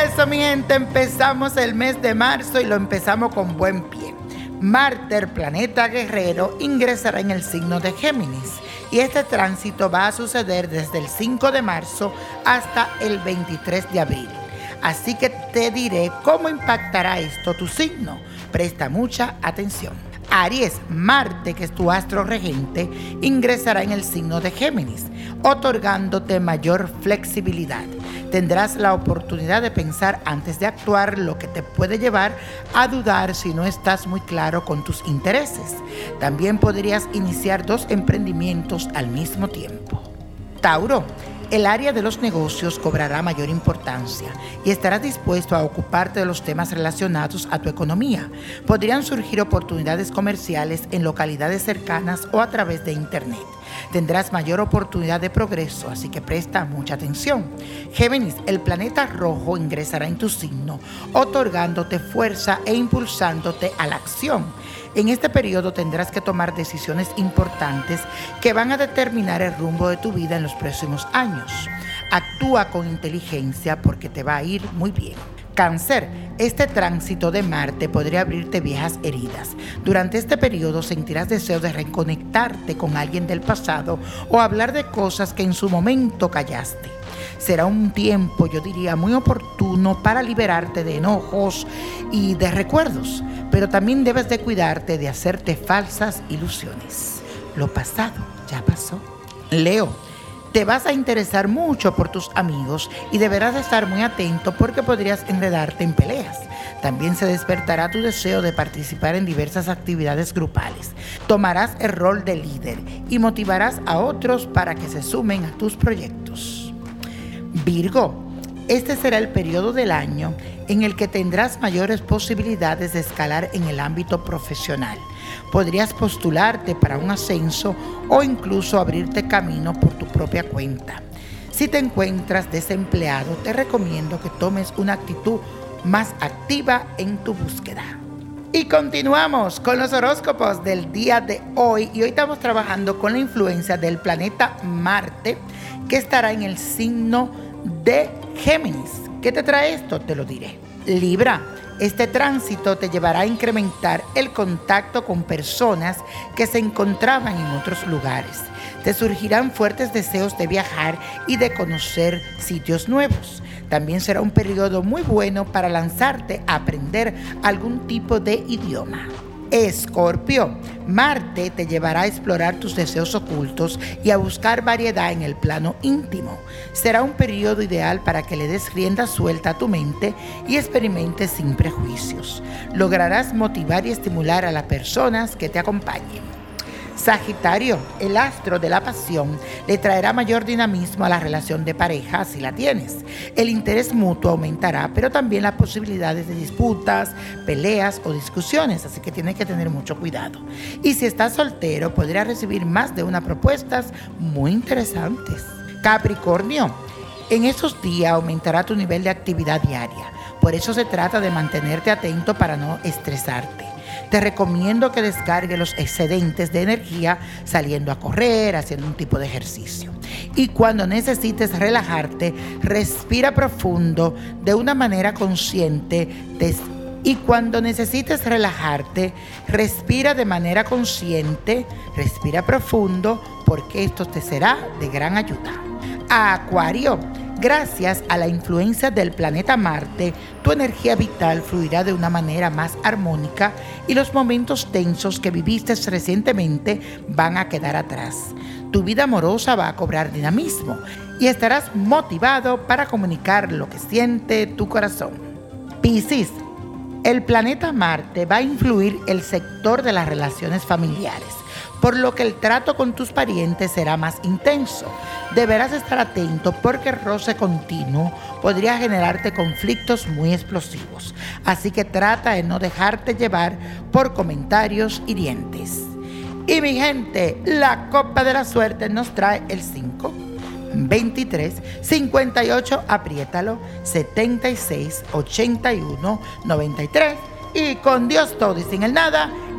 eso, mi gente, empezamos el mes de marzo y lo empezamos con buen pie. Marte, planeta guerrero, ingresará en el signo de Géminis y este tránsito va a suceder desde el 5 de marzo hasta el 23 de abril. Así que te diré cómo impactará esto tu signo. Presta mucha atención. Aries, Marte, que es tu astro regente, ingresará en el signo de Géminis, otorgándote mayor flexibilidad. Tendrás la oportunidad de pensar antes de actuar, lo que te puede llevar a dudar si no estás muy claro con tus intereses. También podrías iniciar dos emprendimientos al mismo tiempo. Tauro, el área de los negocios cobrará mayor importancia y estarás dispuesto a ocuparte de los temas relacionados a tu economía. Podrían surgir oportunidades comerciales en localidades cercanas o a través de Internet tendrás mayor oportunidad de progreso, así que presta mucha atención. Géminis, el planeta rojo ingresará en tu signo, otorgándote fuerza e impulsándote a la acción. En este periodo tendrás que tomar decisiones importantes que van a determinar el rumbo de tu vida en los próximos años. Actúa con inteligencia porque te va a ir muy bien. Cáncer, este tránsito de Marte podría abrirte viejas heridas. Durante este periodo sentirás deseo de reconectarte con alguien del pasado o hablar de cosas que en su momento callaste. Será un tiempo, yo diría, muy oportuno para liberarte de enojos y de recuerdos, pero también debes de cuidarte de hacerte falsas ilusiones. Lo pasado ya pasó. Leo, te vas a interesar mucho por tus amigos y deberás estar muy atento porque podrías enredarte en peleas. También se despertará tu deseo de participar en diversas actividades grupales. Tomarás el rol de líder y motivarás a otros para que se sumen a tus proyectos. Virgo, este será el periodo del año en el que tendrás mayores posibilidades de escalar en el ámbito profesional. Podrías postularte para un ascenso o incluso abrirte camino por tu propia cuenta. Si te encuentras desempleado, te recomiendo que tomes una actitud más activa en tu búsqueda. Y continuamos con los horóscopos del día de hoy. Y hoy estamos trabajando con la influencia del planeta Marte, que estará en el signo de Géminis. ¿Qué te trae esto? Te lo diré. Libra, este tránsito te llevará a incrementar el contacto con personas que se encontraban en otros lugares. Te surgirán fuertes deseos de viajar y de conocer sitios nuevos. También será un periodo muy bueno para lanzarte a aprender algún tipo de idioma. Escorpio, Marte te llevará a explorar tus deseos ocultos y a buscar variedad en el plano íntimo. Será un periodo ideal para que le des rienda suelta a tu mente y experimentes sin prejuicios. Lograrás motivar y estimular a las personas que te acompañen. Sagitario, el astro de la pasión, le traerá mayor dinamismo a la relación de pareja si la tienes. El interés mutuo aumentará, pero también las posibilidades de disputas, peleas o discusiones, así que tienes que tener mucho cuidado. Y si estás soltero, podrías recibir más de una propuestas muy interesantes. Capricornio, en esos días aumentará tu nivel de actividad diaria. Por eso se trata de mantenerte atento para no estresarte te recomiendo que descargue los excedentes de energía saliendo a correr, haciendo un tipo de ejercicio. Y cuando necesites relajarte, respira profundo de una manera consciente. y cuando necesites relajarte, respira de manera consciente, respira profundo, porque esto te será de gran ayuda. Acuario Gracias a la influencia del planeta Marte, tu energía vital fluirá de una manera más armónica y los momentos tensos que viviste recientemente van a quedar atrás. Tu vida amorosa va a cobrar dinamismo y estarás motivado para comunicar lo que siente tu corazón. Piscis, el planeta Marte va a influir el sector de las relaciones familiares por lo que el trato con tus parientes será más intenso. Deberás estar atento porque roce continuo podría generarte conflictos muy explosivos, así que trata de no dejarte llevar por comentarios hirientes. Y mi gente, la copa de la suerte nos trae el 5. 23 58, apriétalo, 76 81 93 y con Dios todo y sin el nada